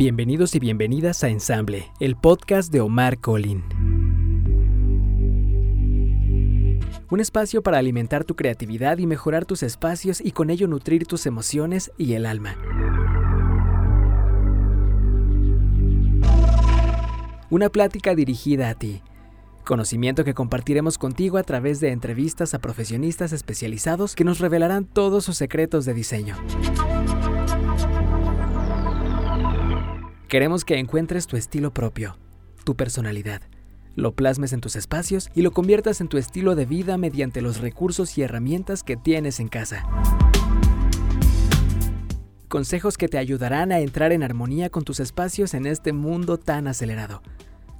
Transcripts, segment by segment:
Bienvenidos y bienvenidas a Ensamble, el podcast de Omar Colin. Un espacio para alimentar tu creatividad y mejorar tus espacios y con ello nutrir tus emociones y el alma. Una plática dirigida a ti. Conocimiento que compartiremos contigo a través de entrevistas a profesionistas especializados que nos revelarán todos sus secretos de diseño. Queremos que encuentres tu estilo propio, tu personalidad, lo plasmes en tus espacios y lo conviertas en tu estilo de vida mediante los recursos y herramientas que tienes en casa. Consejos que te ayudarán a entrar en armonía con tus espacios en este mundo tan acelerado.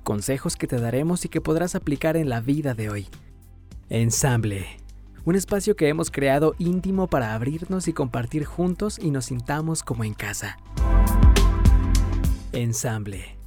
Consejos que te daremos y que podrás aplicar en la vida de hoy. Ensamble. Un espacio que hemos creado íntimo para abrirnos y compartir juntos y nos sintamos como en casa. Ensamble.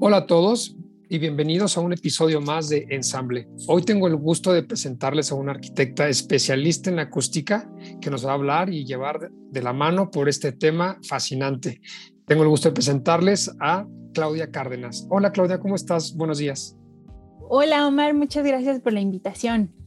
Hola a todos y bienvenidos a un episodio más de Ensamble. Hoy tengo el gusto de presentarles a una arquitecta especialista en acústica que nos va a hablar y llevar de la mano por este tema fascinante. Tengo el gusto de presentarles a Claudia Cárdenas. Hola Claudia, ¿cómo estás? Buenos días. Hola Omar, muchas gracias por la invitación.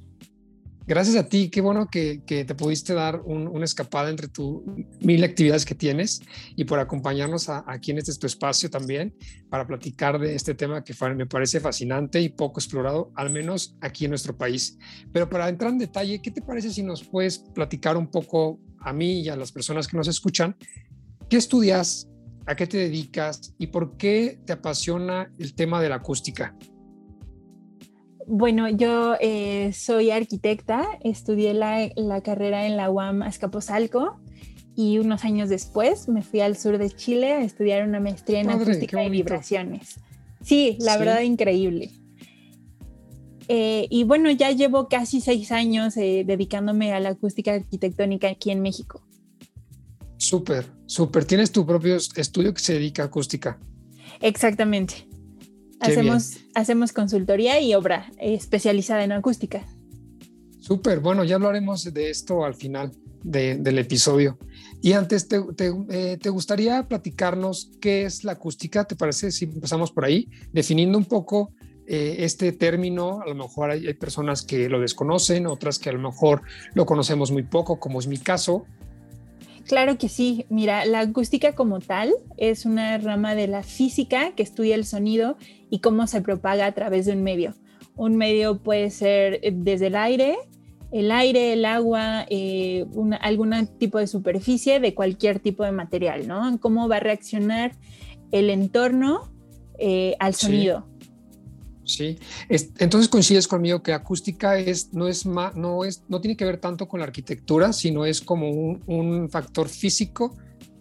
Gracias a ti, qué bueno que, te pudiste dar una escapada entre tus mil actividades que tienes y por acompañarnos aquí en este tu espacio también para platicar de este tema que me parece fascinante y poco explorado, al menos aquí en nuestro país. Pero para entrar en detalle, ¿qué te parece si nos puedes platicar un poco a mí y a las personas que nos escuchan? ¿Qué estudias? ¿A qué te dedicas? ¿Y por qué te apasiona el tema de la acústica? Bueno, yo eh, soy arquitecta, estudié la, carrera en la UAM Azcapotzalco y unos años después me fui al sur de Chile a estudiar una maestría en acústica y vibraciones. Sí, la verdad increíble. Eh, y bueno, ya llevo casi seis años eh, dedicándome a la acústica arquitectónica aquí en México. Súper, súper. ¿Tienes tu propio estudio que se dedica a acústica? Exactamente. Hacemos, hacemos consultoría y obra especializada en acústica. Súper, bueno, ya hablaremos de esto al final del episodio. Y antes, te, eh, te, gustaría platicarnos qué es la acústica? ¿Te parece si empezamos por ahí, definiendo un poco eh, este término? A lo mejor hay, hay, personas que lo desconocen, otras que a lo mejor lo conocemos muy poco, como es mi caso. Claro que sí. Mira, la acústica como tal es una rama de la física que estudia el sonido y cómo se propaga a través de un medio. Un medio puede ser eh, desde el aire, el aire, el agua, eh, algún tipo de superficie de cualquier tipo de material, ¿no? Cómo va a reaccionar el entorno eh, al sonido. Sí, entonces coincides conmigo que acústica es, no, es no, es, no tiene que ver tanto con la arquitectura, sino es como un, factor físico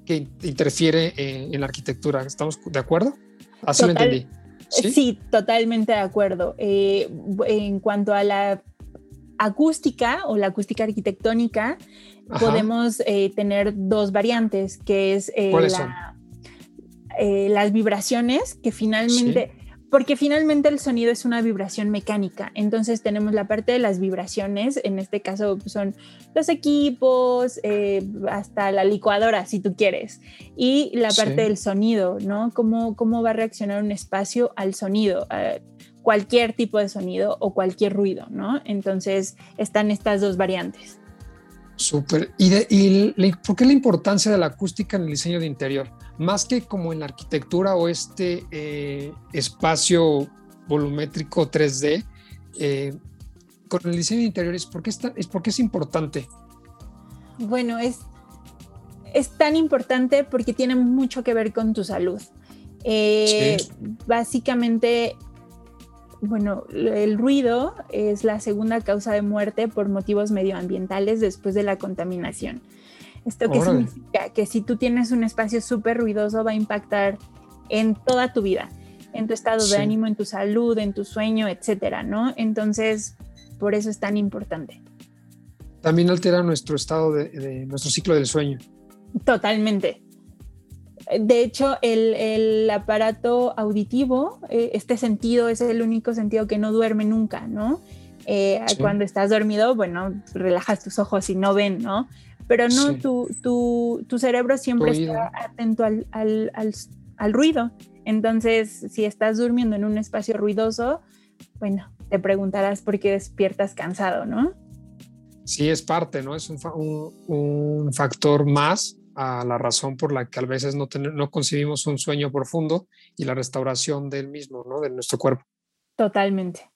que interfiere en, la arquitectura. ¿Estamos de acuerdo? Así lo entendí. ¿Sí? totalmente de acuerdo. Eh, en cuanto a la acústica o la acústica arquitectónica, podemos eh, tener dos variantes, que es eh, las vibraciones, que finalmente porque finalmente el sonido es una vibración mecánica. Entonces tenemos la parte de las vibraciones, en este caso son los equipos, eh, hasta la licuadora, si tú quieres, y la parte del sonido, ¿no? ¿Cómo, ¿Cómo va a reaccionar un espacio al sonido? cualquier tipo de sonido o cualquier ruido, ¿no? Entonces están estas dos variantes. Súper. ¿Y, por qué la importancia de la acústica en el diseño de interior? Más que como en la arquitectura o este eh, espacio volumétrico 3D, eh, con el diseño de interiores, ¿por qué es, es, por qué es importante? Bueno, es, es tan importante porque tiene mucho que ver con tu salud. Eh, básicamente bueno, el ruido es la segunda causa de muerte por motivos medioambientales después de la contaminación. ¿Esto qué significa? Que si tú tienes un espacio súper ruidoso va a impactar en toda tu vida, en tu estado de ánimo, en tu salud, en tu sueño, etcétera, ¿no? Entonces, por eso es tan importante. También altera nuestro estado de nuestro ciclo del sueño. Totalmente, de hecho, el, aparato auditivo, eh, este sentido es el único sentido que no duerme nunca, ¿no? Eh, cuando estás dormido, bueno, relajas tus ojos y no ven, ¿no? Pero no, tu, tu, tu, cerebro siempre está atento al, al, al, ruido. Entonces, si estás durmiendo en un espacio ruidoso, bueno, te preguntarás por qué despiertas cansado, ¿no? Sí, es parte, ¿no? Es un, un, factor más a la razón por la que a veces no, no concibimos un sueño profundo y la restauración del mismo, ¿no? De nuestro cuerpo. Totalmente.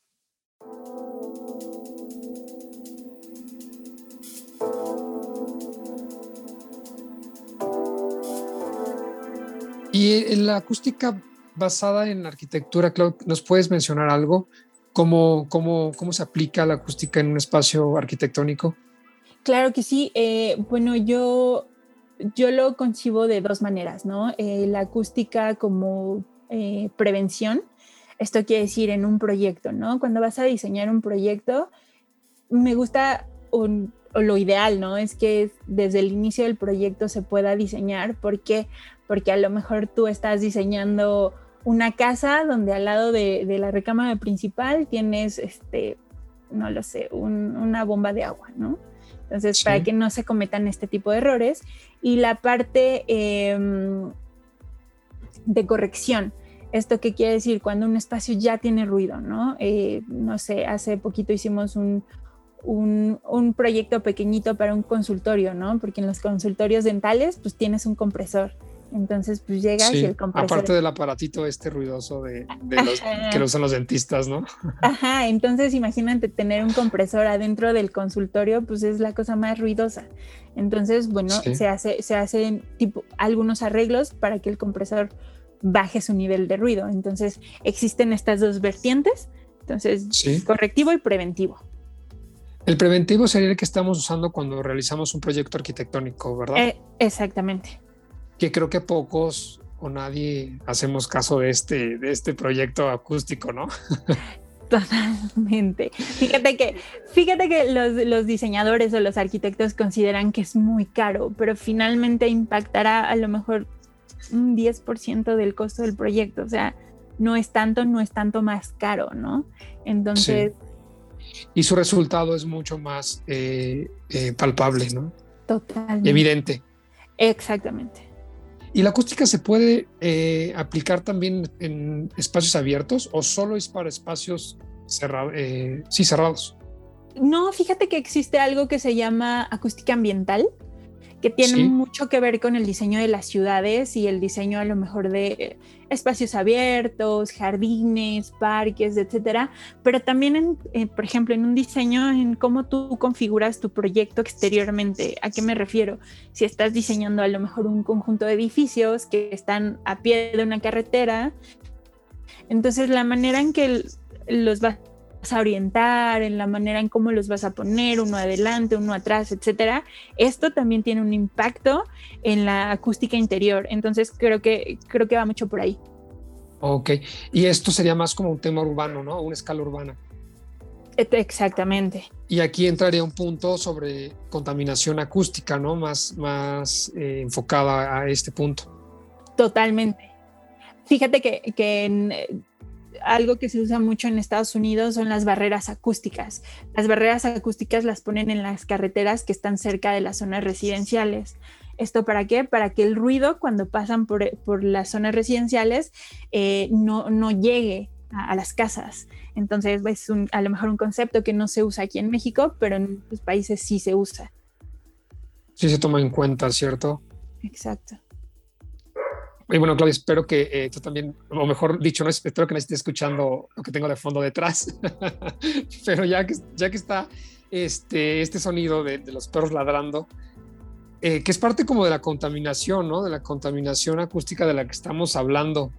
Y en la acústica basada en arquitectura, Claude, ¿nos puedes mencionar algo? ¿Cómo, cómo, cómo se aplica la acústica en un espacio arquitectónico? Claro que sí. Eh, bueno, yo, yo lo concibo de dos maneras, ¿no? Eh, la acústica como eh, prevención. Esto quiere decir en un proyecto, ¿no? Cuando vas a diseñar un proyecto, me gusta lo ideal, ¿no? Es que desde el inicio del proyecto se pueda diseñar. ¿Por qué? Porque a lo mejor tú estás diseñando una casa donde al lado de, la recámara principal tienes, este, no lo sé, una bomba de agua, ¿no? Entonces, para que no se cometan este tipo de errores. Y la parte em, de corrección. ¿Esto qué quiere decir? Cuando un espacio ya tiene ruido, ¿no? Eh, no sé, hace poquito hicimos un, un, proyecto pequeñito para un consultorio, ¿no? Porque en los consultorios dentales, pues tienes un compresor. Entonces, pues llegas y el compresor. Aparte del aparatito este ruidoso de, los, que lo usan los dentistas, ¿no? Ajá, entonces imagínate tener un compresor adentro del consultorio, pues es la cosa más ruidosa. Entonces, bueno, se hace, se hacen tipo algunos arreglos para que el compresor baje su nivel de ruido. Entonces, existen estas dos vertientes. Entonces, correctivo y preventivo. El preventivo sería el que estamos usando cuando realizamos un proyecto arquitectónico, ¿verdad? Eh, exactamente. Que creo que pocos o nadie hacemos caso de este, de este proyecto acústico, ¿no? Totalmente. Fíjate que, fíjate que los, los, diseñadores o los arquitectos consideran que es muy caro, pero finalmente impactará a lo mejor un 10% del costo del proyecto. O sea, no es tanto, no es tanto más caro, ¿no? Entonces, y su resultado es mucho más eh, eh, palpable, ¿no? Totalmente. Evidente. Exactamente. ¿Y la acústica se puede eh, aplicar también en espacios abiertos o solo es para espacios sí, cerrados. No, fíjate que existe algo que se llama acústica ambiental, que tiene mucho que ver con el diseño de las ciudades y el diseño a lo mejor de espacios abiertos, jardines, parques, etcétera, pero también, en, eh, por ejemplo, en un diseño, en cómo tú configuras tu proyecto exteriormente. ¿A qué me refiero? Si estás diseñando a lo mejor un conjunto de edificios que están a pie de una carretera, entonces la manera en que los vas a orientar, en la manera en cómo los vas a poner, uno adelante, uno atrás, etcétera. Esto también tiene un impacto en la acústica interior. Entonces creo que creo que va mucho por ahí. Ok, y esto sería más como un tema urbano, ¿no? Una escala urbana. Exactamente. Y aquí entraría un punto sobre contaminación acústica, ¿no? Más, más eh, enfocada a este punto. Totalmente. Fíjate que, que en, algo que se usa mucho en Estados Unidos son las barreras acústicas. Las barreras acústicas las ponen en las carreteras que están cerca de las zonas residenciales. ¿Esto para qué? Para que el ruido cuando pasan por, las zonas residenciales eh, no, no, llegue a, las casas. Entonces es a lo mejor un concepto que no se usa aquí en México, pero en los países sí se usa. Sí se toma en cuenta, ¿cierto? Exacto. Y bueno, Claudia, espero que eh, tú también, o mejor dicho, no espero que no estés escuchando lo que tengo de fondo detrás, pero ya que, ya que está este, este sonido de, los perros ladrando, eh, que es parte como de la contaminación, ¿no? De la contaminación acústica de la que estamos hablando.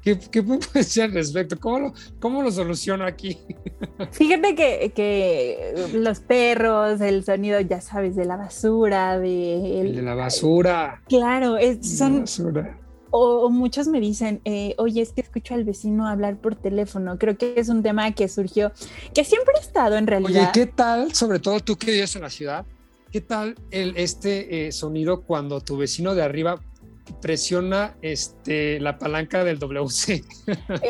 ¿Qué, qué puedes decir al respecto? ¿Cómo lo, cómo lo soluciono aquí? Fíjate que, que, los perros, el sonido, ya sabes, de la basura, de... de la basura. Claro, es, son... Basura o, muchos me dicen, eh, oye, es que escucho al vecino hablar por teléfono. Creo que es un tema que surgió, que siempre ha estado en realidad. Oye, ¿qué tal, sobre todo tú que vives en la ciudad, qué tal el, este eh, sonido cuando tu vecino de arriba presiona este, la palanca del WC.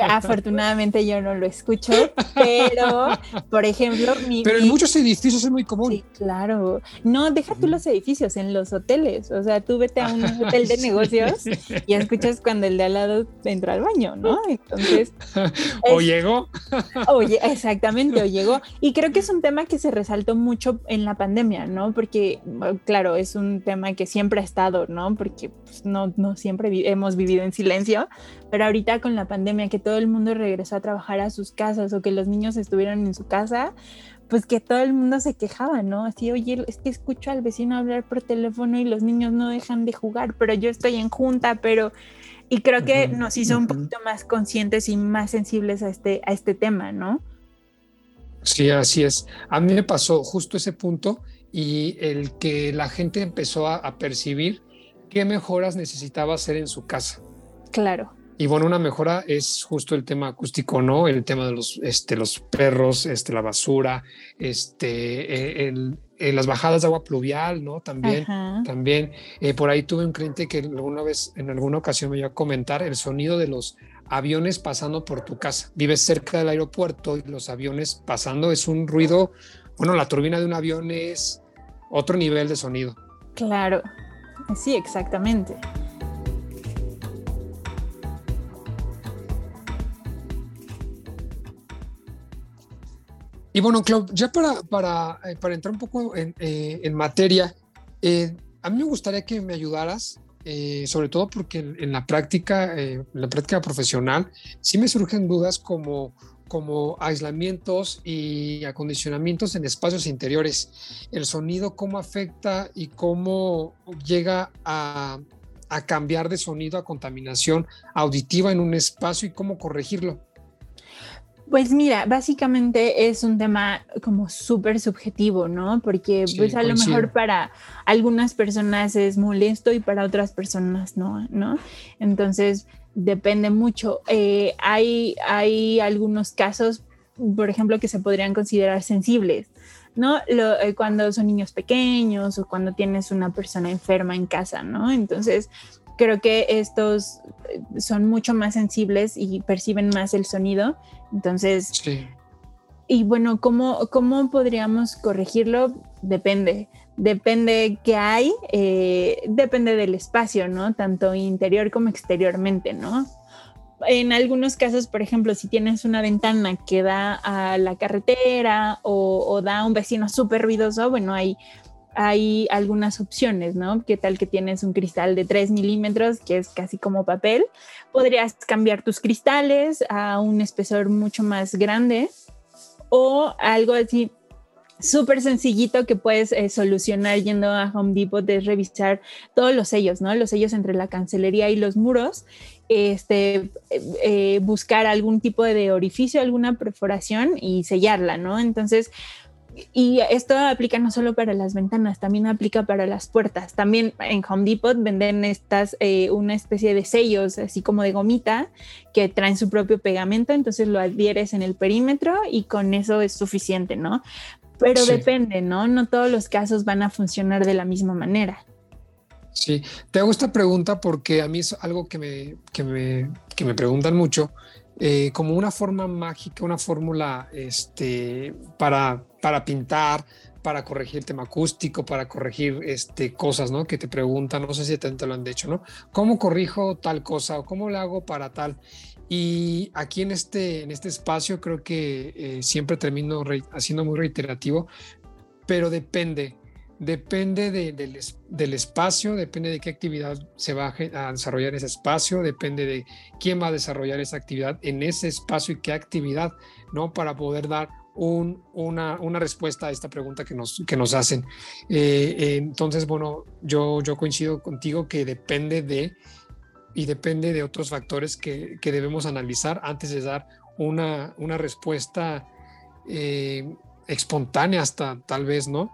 Afortunadamente yo no lo escucho, pero, por ejemplo, mi, Pero en muchos edificios es muy común. Sí, claro. No, deja tú los edificios, en los hoteles. O sea, tú vete a un hotel de negocios y escuchas cuando el de al lado entra al baño, ¿no? Entonces... o llegó. Oye, exactamente, o llegó. Y creo que es un tema que se resaltó mucho en la pandemia, ¿no? Porque, claro, es un tema que siempre ha estado, ¿no? Porque pues, no no, siempre hemos vivido en silencio, pero ahorita con la pandemia que todo el mundo regresó a trabajar a sus casas o que los niños estuvieron en su casa, pues que todo el mundo se quejaba, ¿no? Así, oye, es que escucho al vecino hablar por teléfono y los niños no dejan de jugar, pero yo estoy en junta, pero... Y creo que nos hizo un poquito más conscientes y más sensibles a este, a este tema, ¿no? Sí, así es. A mí me pasó justo ese punto y el que la gente empezó a percibir qué mejoras necesitaba hacer en su casa. Claro. Y bueno, una mejora es justo el tema acústico, ¿no? El tema de los, este, los perros, este, la basura, este, eh, eh, las bajadas de agua pluvial, ¿no? También, también. Eh, por ahí tuve un cliente que alguna vez, en alguna ocasión me iba a comentar el sonido de los aviones pasando por tu casa. Vives cerca del aeropuerto y los aviones pasando es un ruido, bueno, la turbina de un avión es otro nivel de sonido. Claro, Sí, exactamente. Y bueno, Clau, ya para, para, eh, para entrar un poco en, eh, materia, eh, a mí me gustaría que me ayudaras, sobre todo porque en, la práctica, en la práctica profesional, sí me surgen dudas como como aislamientos y acondicionamientos en espacios interiores. El sonido, cómo afecta y cómo llega a, cambiar de sonido a contaminación auditiva en un espacio y cómo corregirlo. Pues mira, básicamente es un tema como súper subjetivo, ¿no? Porque pues a lo mejor para algunas personas es molesto y para otras personas no, ¿no? Entonces, depende mucho. Eh, hay, hay algunos casos, por ejemplo, que se podrían considerar sensibles, ¿no? Eh, cuando son niños pequeños o cuando tienes una persona enferma en casa, ¿no? Entonces, creo que estos eh, son mucho más sensibles y perciben más el sonido. Entonces, y bueno, ¿cómo, ¿cómo podríamos corregirlo? Depende depende qué hay, eh, depende del espacio, ¿no? Tanto interior como exteriormente, ¿no? En algunos casos, por ejemplo, si tienes una ventana que da a la carretera o, da a un vecino súper ruidoso, bueno, hay, hay algunas opciones, ¿no? ¿Qué tal que tienes un cristal de 3 milímetros, que es casi como papel? Podrías cambiar tus cristales a un espesor mucho más grande o algo así súper sencillito que puedes eh, solucionar yendo a Home Depot es revisar todos los sellos, ¿no? Los sellos entre la cancelería y los muros, este, eh, buscar algún tipo de orificio, alguna perforación y sellarla, ¿no? Entonces, y esto aplica no solo para las ventanas, también aplica para las puertas. También en Home Depot venden estas, eh, una especie de sellos, así como de gomita, que traen su propio pegamento, entonces lo adhieres en el perímetro y con eso es suficiente, ¿no? Pero depende, ¿no? No todos los casos van a funcionar de la misma manera. Sí, te hago esta pregunta porque a mí es algo que me, que me, que me preguntan mucho, eh, como una forma mágica, una fórmula este, para, para pintar, para corregir el tema acústico, para corregir este, cosas, ¿no? Que te preguntan, no sé si te, te lo han dicho, ¿no? ¿Cómo corrijo tal cosa o cómo le hago para tal? Y aquí en este, en este espacio creo que eh, siempre termino haciendo muy reiterativo, pero depende, depende del, espacio, depende de qué actividad se va a desarrollar en ese espacio, depende de quién va a desarrollar esa actividad en ese espacio y qué actividad, ¿no? Para poder dar una, respuesta a esta pregunta que nos, que nos hacen. Eh, entonces, bueno, yo, yo coincido contigo que depende de y depende de otros factores que, debemos analizar antes de dar una, una respuesta eh, espontánea hasta tal vez, ¿no?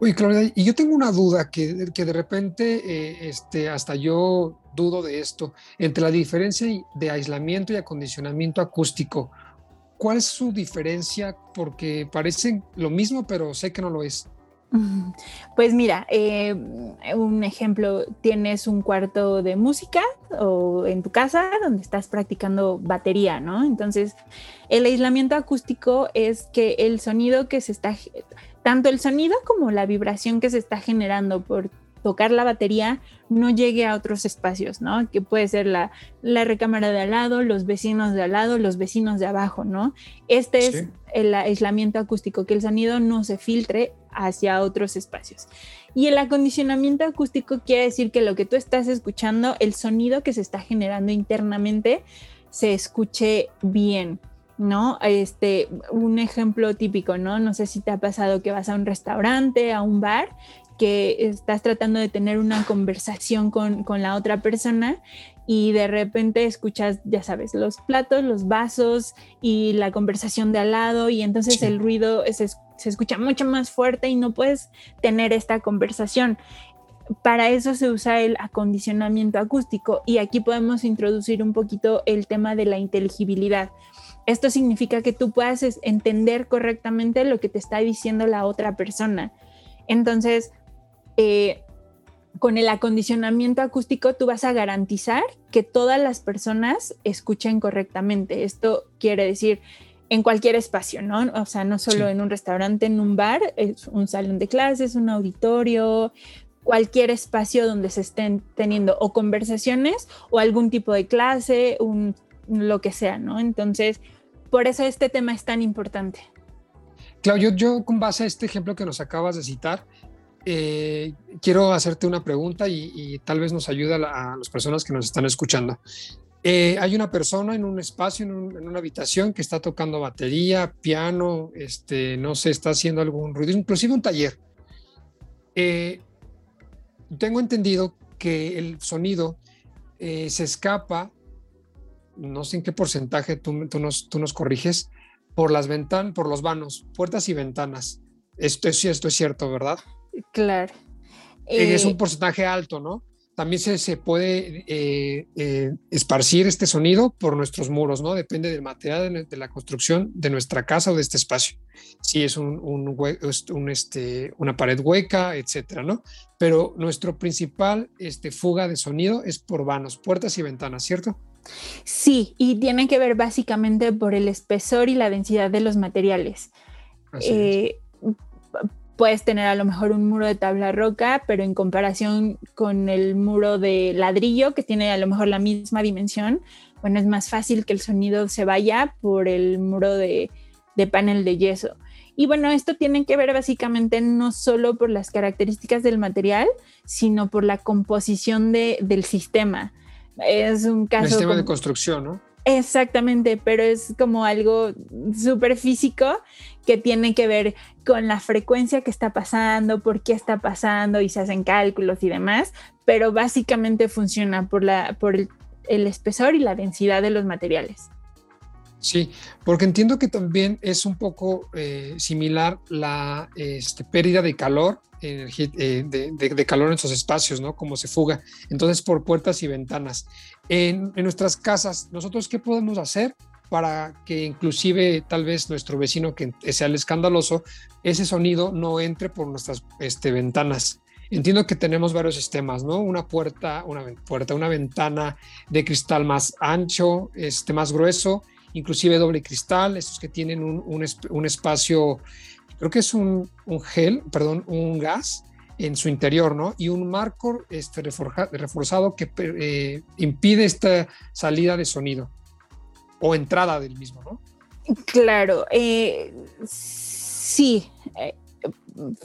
Oye, Claudia, y yo tengo una duda que, que de repente eh, este, hasta yo dudo de esto, entre la diferencia de aislamiento y acondicionamiento acústico. ¿Cuál es su diferencia? Porque parecen lo mismo, pero sé que no lo es. Pues mira, eh, un ejemplo, tienes un cuarto de música o en tu casa donde estás practicando batería, ¿no? Entonces, el aislamiento acústico es que el sonido que se está, tanto el sonido como la vibración que se está generando por tocar la batería no llegue a otros espacios, ¿no? Que puede ser la, recámara de al lado, los vecinos de al lado, los vecinos de abajo, ¿no? Este es el aislamiento acústico, que el sonido no se filtre hacia otros espacios. Y el acondicionamiento acústico quiere decir que lo que tú estás escuchando, el sonido que se está generando internamente, se escuche bien. ¿no? Este, un ejemplo típico, ¿no? No sé si te ha pasado que vas a un restaurante, a un bar que estás tratando de tener una conversación con, la otra persona y de repente escuchas, ya sabes, los platos, los vasos y la conversación de al lado y entonces el ruido se, se escucha mucho más fuerte y no puedes tener esta conversación para eso se usa el acondicionamiento acústico y aquí podemos introducir un poquito el tema de la inteligibilidad. Esto significa que tú puedas entender correctamente lo que te está diciendo la otra persona. Entonces, eh, con el acondicionamiento acústico tú vas a garantizar que todas las personas escuchen correctamente. Esto quiere decir en cualquier espacio, ¿no? O sea, no solo en un restaurante, en un bar, es un salón de clases, un auditorio, cualquier espacio donde se estén teniendo o conversaciones o algún tipo de clase, un, lo que sea, ¿no? Entonces, por eso este tema es tan importante. Claudio, yo con base a este ejemplo que nos acabas de citar, eh, quiero hacerte una pregunta y, tal vez nos ayuda a, las personas que nos están escuchando. Eh, hay una persona en un espacio, en, una habitación que está tocando batería, piano, este, no sé, está haciendo algún ruido, inclusive un taller. Eh, tengo entendido que el sonido se escapa, no sé en qué porcentaje tú, tú, nos, tú nos corriges, por las ventanas, por los vanos, puertas y ventanas. Esto es, esto es cierto, ¿verdad? Claro. es un eh, porcentaje alto, ¿no? También se, se puede eh, eh, esparcir este sonido por nuestros muros, ¿no? Depende del material de, la construcción de nuestra casa o de este espacio. Si es un, un, este, una pared hueca, etcétera, ¿no? Pero nuestro principal este, fuga de sonido es por vanos, puertas y ventanas, ¿cierto? Sí, y tiene que ver básicamente por el espesor y la densidad de los materiales. Así puedes tener a lo mejor un muro de tabla roca, pero en comparación con el muro de ladrillo, que tiene a lo mejor la misma dimensión, bueno, es más fácil que el sonido se vaya por el muro de, panel de yeso. Y bueno, esto tiene que ver básicamente no solo por las características del material, sino por la composición del sistema. Es un caso... El sistema de construcción, ¿no? Exactamente, pero es como algo súper físico que tiene que ver con la frecuencia que está pasando, por qué está pasando y se hacen cálculos y demás, pero básicamente funciona por, la, por el, espesor y la densidad de los materiales. Sí, porque entiendo que también es un poco eh, similar la este, pérdida de calor eh, de, calor en esos espacios, ¿no? Como se fuga. Entonces, por puertas y ventanas. En, nuestras casas, ¿nosotros qué podemos hacer para que inclusive tal vez nuestro vecino que sea el escandaloso, ese sonido no entre por nuestras este, ventanas? Entiendo que tenemos varios sistemas, ¿no? Una puerta, una puerta, una ventana de cristal más ancho, este, más grueso, inclusive doble cristal, estos que tienen un, un espacio creo que es un, gel, perdón, un gas en su interior, ¿no? Y un marco este, reforzado que eh, impide esta salida de sonido o entrada del mismo, ¿no? Claro, eh, sí. Eh,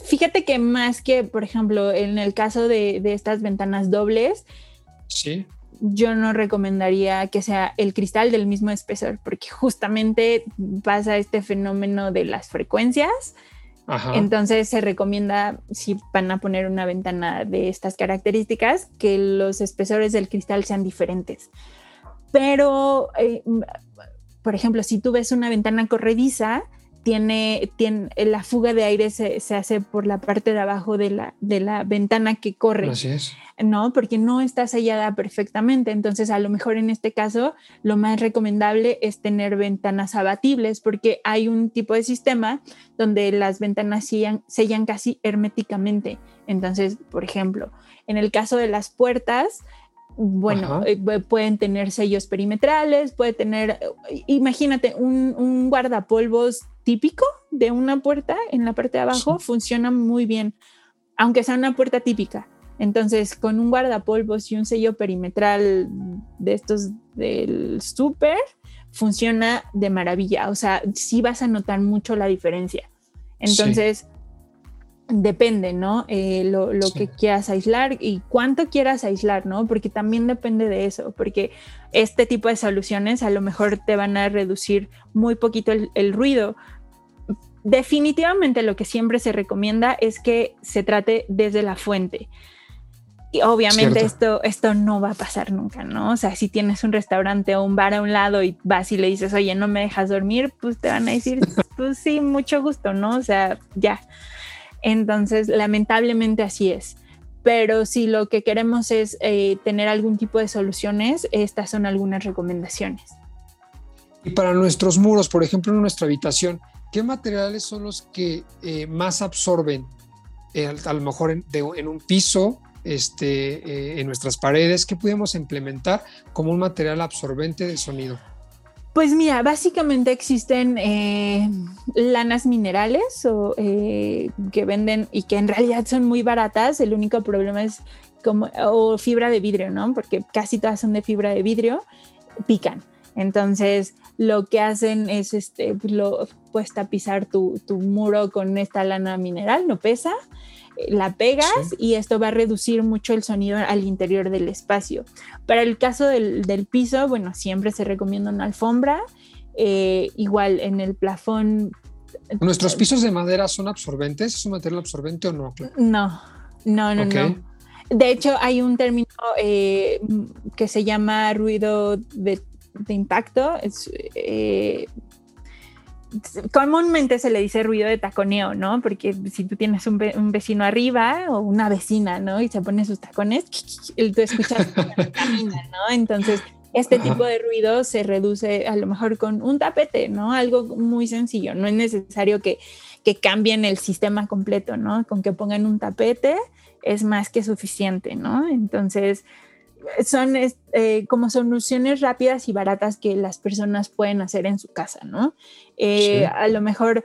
fíjate que más que, por ejemplo, en el caso de, de estas ventanas dobles, sí yo no recomendaría que sea el cristal del mismo espesor, porque justamente pasa este fenómeno de las frecuencias. Entonces se recomienda, si van a poner una ventana de estas características, que los espesores del cristal sean diferentes. Pero, eh, por ejemplo, si tú ves una ventana corrediza, tiene, tiene, la fuga de aire se, hace por la parte de abajo de la, de la ventana que corre. Así es. ¿No? Porque no está sellada perfectamente. Entonces, a lo mejor en este caso, lo más recomendable es tener ventanas abatibles, porque hay un tipo de sistema donde las ventanas sellan, sellan casi herméticamente. Entonces, por ejemplo, en el caso de las puertas, bueno, eh, pueden tener sellos perimetrales, puede tener, imagínate, un, guardapolvos típico de una puerta en la parte de abajo funciona muy bien, aunque sea una puerta típica. Entonces, con un guardapolvos y un sello perimetral de estos del súper, funciona de maravilla. O sea, sí vas a notar mucho la diferencia. Entonces, depende, ¿no? Eh, lo, que quieras aislar y cuánto quieras aislar, ¿no? Porque también depende de eso, porque este tipo de soluciones a lo mejor te van a reducir muy poquito el, ruido. Definitivamente lo que siempre se recomienda es que se trate desde la fuente. Y obviamente esto, esto no va a pasar nunca, ¿no? O sea, si tienes un restaurante o un bar a un lado y vas y le dices, oye, no me dejas dormir, pues te van a decir, pues sí, mucho gusto, ¿no? O sea, ya. Entonces, lamentablemente así es. Pero si lo que queremos es eh, tener algún tipo de soluciones, estas son algunas recomendaciones. Y para nuestros muros, por ejemplo, en nuestra habitación, ¿qué materiales son los que eh, más absorben? Eh, a lo mejor en, un piso, este, en nuestras paredes, ¿qué podemos implementar como un material absorbente de sonido? Pues mira, básicamente existen eh, lanas minerales o, eh, que venden y que en realidad son muy baratas. El único problema es como o fibra de vidrio, ¿no? Porque casi todas son de fibra de vidrio, pican. Entonces, lo que hacen es, este, lo, pues tapizar tu, tu muro con esta lana mineral, no pesa la pegas y esto va a reducir mucho el sonido al interior del espacio. Para el caso del, piso, bueno, siempre se recomienda una alfombra, eh, igual en el plafón. ¿Nuestros pisos de madera son absorbentes? ¿Es un material absorbente o no? No, no, no, no. De hecho, hay un término eh, que se llama ruido de, impacto. Es, eh, comúnmente se le dice ruido de taconeo, ¿no? Porque si tú tienes un, vecino arriba o una vecina, ¿no? Y se pone sus tacones, tú escuchas camina, ¿no? Entonces, este tipo de ruido se reduce a lo mejor con un tapete, ¿no? Algo muy sencillo, no es necesario que, que cambien el sistema completo, ¿no? Con que pongan un tapete es más que suficiente, ¿no? Entonces, son eh, como soluciones rápidas y baratas que las personas pueden hacer en su casa, ¿no? Eh, a lo mejor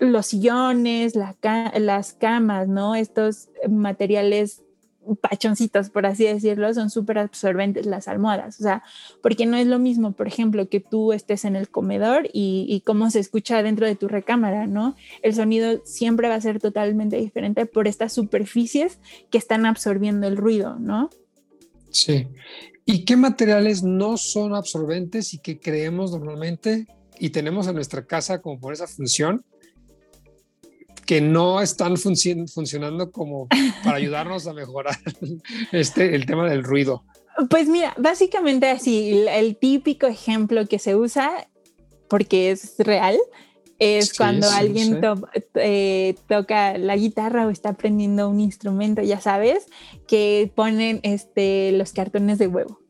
los sillones, las camas, ¿no? Estos materiales pachoncitos, por así decirlo, son súper absorbentes las almohadas, o sea, porque no es lo mismo, por ejemplo, que tú estés en el comedor y, y, cómo se escucha dentro de tu recámara, ¿no? El sonido siempre va a ser totalmente diferente por estas superficies que están absorbiendo el ruido, ¿no? Sí. ¿Y qué materiales no son absorbentes y que creemos normalmente y tenemos en nuestra casa como por esa función que no están funcionando como para ayudarnos a mejorar este, el tema del ruido? Pues mira, básicamente así, el típico ejemplo que se usa, porque es real, es cuando alguien eh, toca la guitarra o está aprendiendo un instrumento, ya sabes, que ponen este, los cartones de huevo.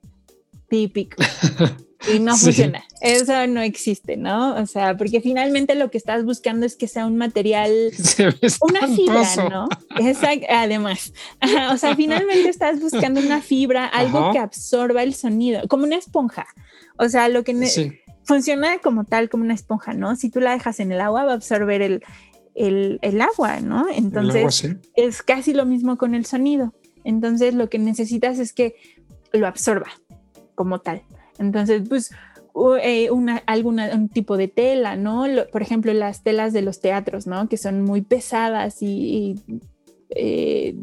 Típico. Y no funciona. Eso no existe, ¿no? O sea, porque finalmente lo que estás buscando es que sea un material, una fibra, ¿no? Exacto, además. o sea, finalmente estás buscando una fibra, algo que absorba el sonido, como una esponja. O sea, lo que funciona como tal, como una esponja, ¿no? Si tú la dejas en el agua, va a absorber el, el, agua, ¿no? Entonces, es casi lo mismo con el sonido. Entonces, lo que necesitas es que lo absorba como tal. Entonces, pues, eh, una, alguna, un tipo de tela, ¿no? por ejemplo, las telas de los teatros, ¿no? Que son muy pesadas y, eh,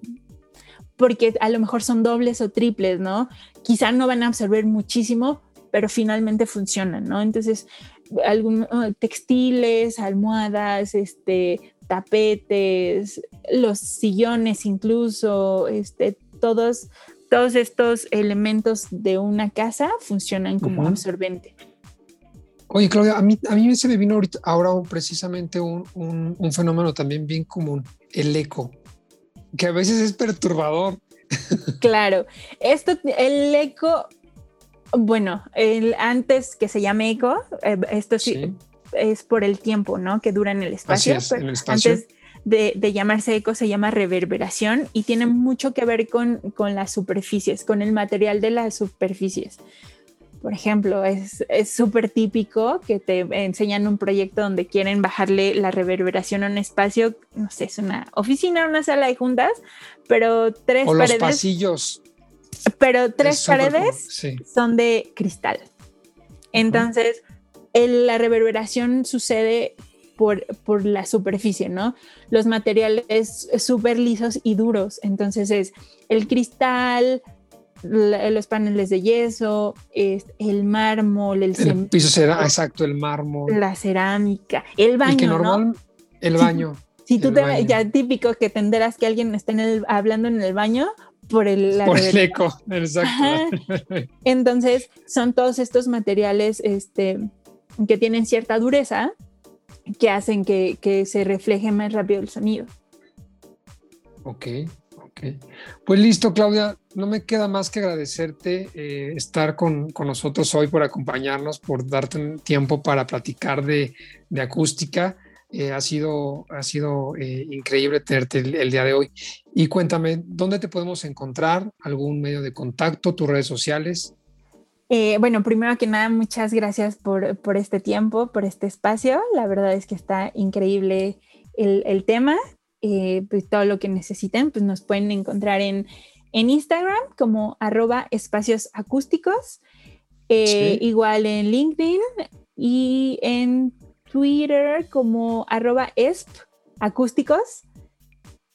porque a lo mejor son dobles o triples, ¿no? Quizá no van a absorber muchísimo, pero finalmente funcionan, ¿no? Entonces, algunos oh, textiles, almohadas, este, tapetes, los sillones incluso, este, todos, todos estos elementos de una casa funcionan como absorbente. Oye, Claudia, a mí, a mí se me vino ahorita, ahora precisamente un, un, fenómeno también bien común, el eco, que a veces es perturbador. Claro, esto, el eco, bueno, el, antes que se llame eco, eh, esto sí, es por el tiempo, ¿no? Que dura en el espacio. en el espacio. Antes de, de, llamarse eco se llama reverberación y tiene mucho que ver con, con las superficies, con el material de las superficies. Por ejemplo, es súper típico que te enseñan un proyecto donde quieren bajarle la reverberación a un espacio, no sé, es una oficina, una sala de juntas, pero tres o paredes. Los pasillos. Pero tres paredes son de cristal. Entonces, la reverberación sucede por, por, la superficie, ¿no? Los materiales súper lisos y duros. Entonces es el cristal, los paneles de yeso, el mármol, el, el piso será exacto, el mármol, la cerámica, el baño, ¿no? El baño. Si, tú te ya típico que tendrás que alguien esté hablando en el baño por el, por el eco, exacto. Entonces son todos estos materiales este, que tienen cierta dureza que hacen que, que se refleje más rápido el sonido. Ok, ok. Pues listo, Claudia no me queda más que agradecerte eh, estar con, nosotros hoy por acompañarnos, por darte un tiempo para platicar de, acústica. Eh, ha sido, ha sido eh, increíble tenerte el, día de hoy. Y cuéntame, ¿dónde te podemos encontrar? ¿Algún medio de contacto? ¿Tus redes sociales? bueno, primero que nada, muchas gracias por, este tiempo, por este espacio. La verdad es que está increíble el, el tema. pues todo lo que necesiten, pues nos pueden encontrar en en Instagram como arroba espacios acústicos, eh, igual en LinkedIn y en Twitter como arroba acústicos.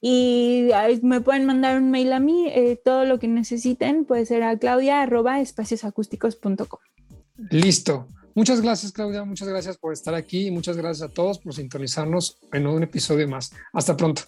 Y me pueden mandar un mail a mí, eh, todo lo que necesiten puede ser a claudia arroba espaciosacústicos.com. Listo. Muchas gracias, Claudia. Muchas gracias por estar aquí y muchas gracias a todos por sintonizarnos en un episodio más. Hasta pronto.